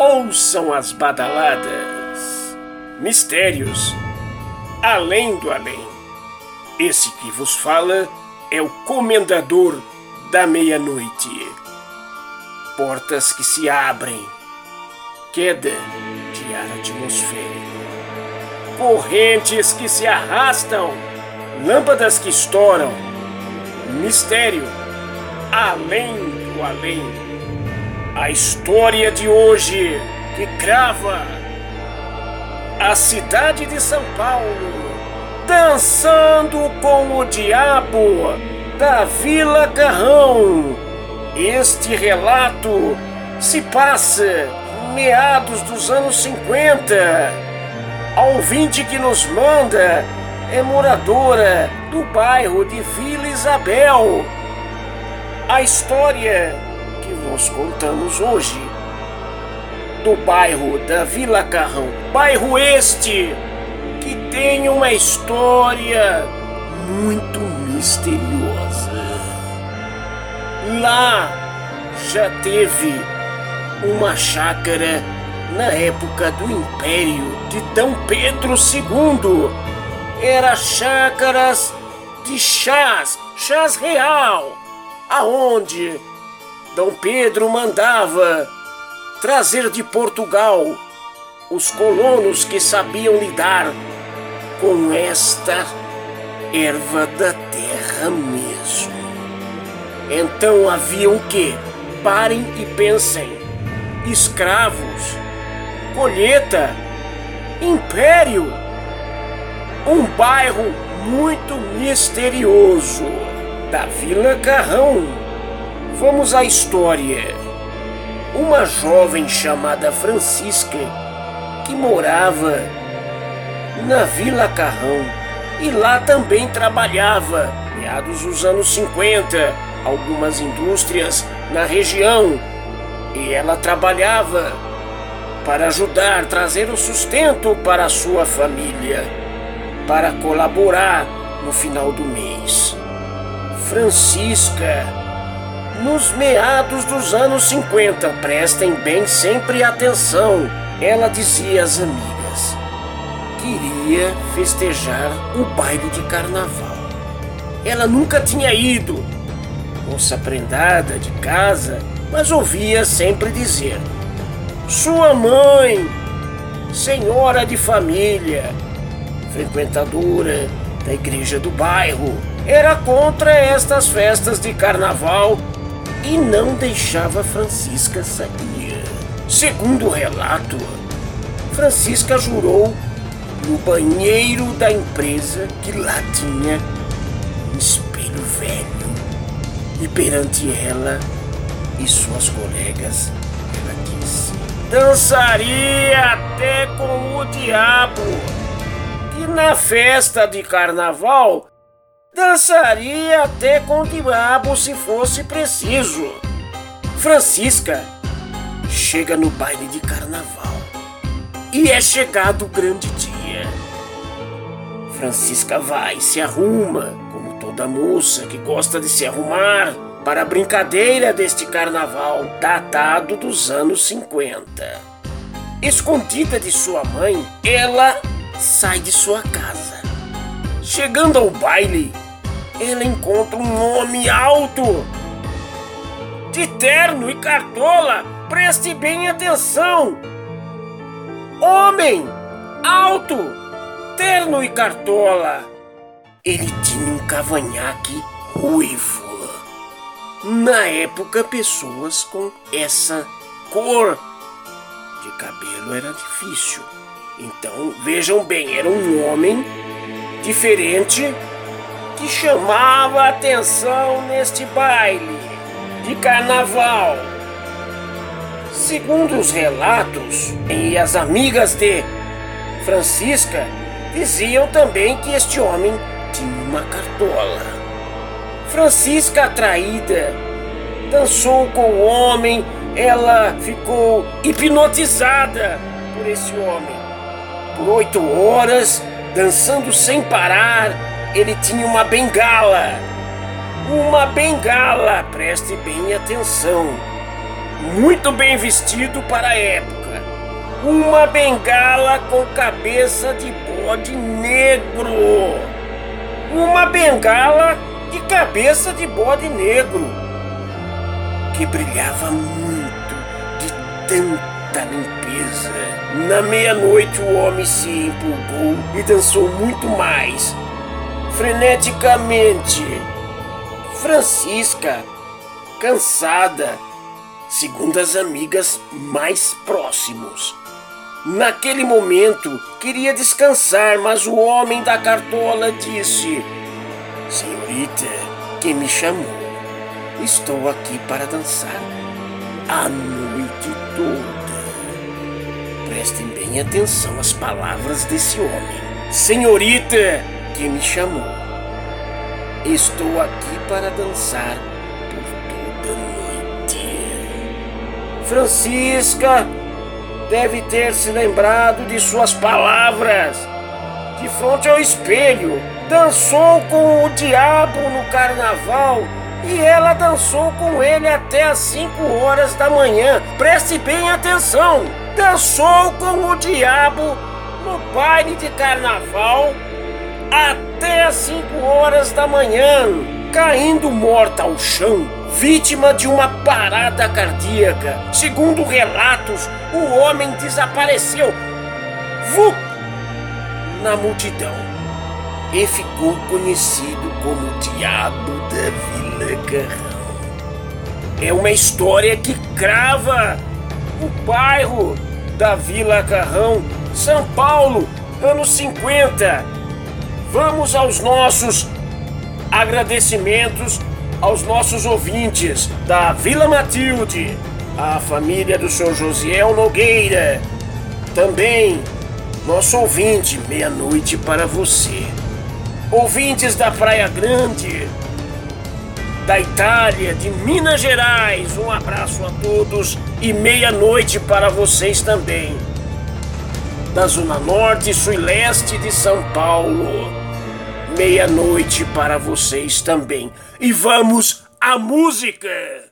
ouçam as badaladas, mistérios além do além. Esse que vos fala é o comendador da meia-noite. Portas que se abrem, queda de ar atmosférico, correntes que se arrastam, lâmpadas que estouram, mistério além do além. A história de hoje que crava a cidade de São Paulo dançando com o diabo da Vila Carrão. Este relato se passa meados dos anos 50. A ouvinte que nos manda é moradora do bairro de Vila Isabel. A história que vos contamos hoje do bairro da Vila Carrão, bairro este que tem uma história muito misteriosa. Lá já teve uma chácara na época do Império de Dom Pedro II. Era chácaras de chás, chás real, aonde Dom Pedro mandava trazer de Portugal os colonos que sabiam lidar com esta erva da terra mesmo. Então havia o que? Parem e pensem: escravos, colheita, império, um bairro muito misterioso da Vila Carrão. Vamos à história. Uma jovem chamada Francisca, que morava na Vila Carrão e lá também trabalhava, meados dos anos 50, algumas indústrias na região. E ela trabalhava para ajudar, trazer o sustento para a sua família, para colaborar no final do mês. Francisca, nos meados dos anos 50, prestem bem sempre atenção, ela dizia às amigas: queria festejar o baile de carnaval. Ela nunca tinha ido. Moça prendada de casa, mas ouvia sempre dizer: Sua mãe, senhora de família, frequentadora da igreja do bairro, era contra estas festas de carnaval e não deixava Francisca sair. Segundo o relato, Francisca jurou no banheiro da empresa que lá tinha um espelho velho. E perante ela e suas colegas, ela disse: Dançaria até com o diabo. E na festa de carnaval, dançaria até com o diabo se fosse preciso. Francisca chega no baile de carnaval. E é chegado o grande dia. Francisca vai, se arruma, como toda moça que gosta de se arrumar, para a brincadeira deste carnaval datado dos anos 50. Escondida de sua mãe, ela sai de sua casa. Chegando ao baile, ela encontra um homem alto, de terno e cartola. Preste bem atenção! Homem! Alto! Terno e cartola! Ele tinha um cavanhaque ruivo. Na época, pessoas com essa cor de cabelo era difícil. Então, vejam bem, era um homem diferente que chamava atenção neste baile de carnaval. Segundo os relatos, e as amigas de Francisca diziam também que este homem tinha uma cartola. Francisca, atraída, dançou com o homem, ela ficou hipnotizada por esse homem. Por oito horas, dançando sem parar, ele tinha uma bengala. Uma bengala, preste bem atenção muito bem vestido para a época. uma bengala com cabeça de bode negro. Uma bengala de cabeça de bode negro que brilhava muito de tanta limpeza. Na meia-noite, o homem se empolgou e dançou muito mais, freneticamente. Francisca, cansada, segundo as amigas mais próximos. Naquele momento, queria descansar, mas o homem da cartola disse: Senhorita, quem me chamou? Estou aqui para dançar a noite toda. Prestem bem atenção às palavras desse homem. Senhorita, que me chamou. Estou aqui para dançar por toda noite. Francisca deve ter se lembrado de suas palavras. De frente ao espelho, dançou com o diabo no carnaval e ela dançou com ele até as 5 horas da manhã. Preste bem atenção! Dançou com o diabo no baile de carnaval até as 5 horas da manhã, caindo morta ao chão, vítima de uma parada cardíaca. Segundo relatos, o homem desapareceu Vup! na multidão e ficou conhecido como o Diabo da Vila Carrão. É uma história que crava o bairro da Vila Carrão, São Paulo, anos 50. Vamos aos nossos agradecimentos aos nossos ouvintes da Vila Matilde, a família do Sr. Josiel Nogueira. Também nosso ouvinte, meia-noite para você. Ouvintes da Praia Grande, da Itália, de Minas Gerais, um abraço a todos e meia-noite para vocês também. Da Zona Norte, Sul e Leste de São Paulo, meia-noite para vocês também. E vamos à música!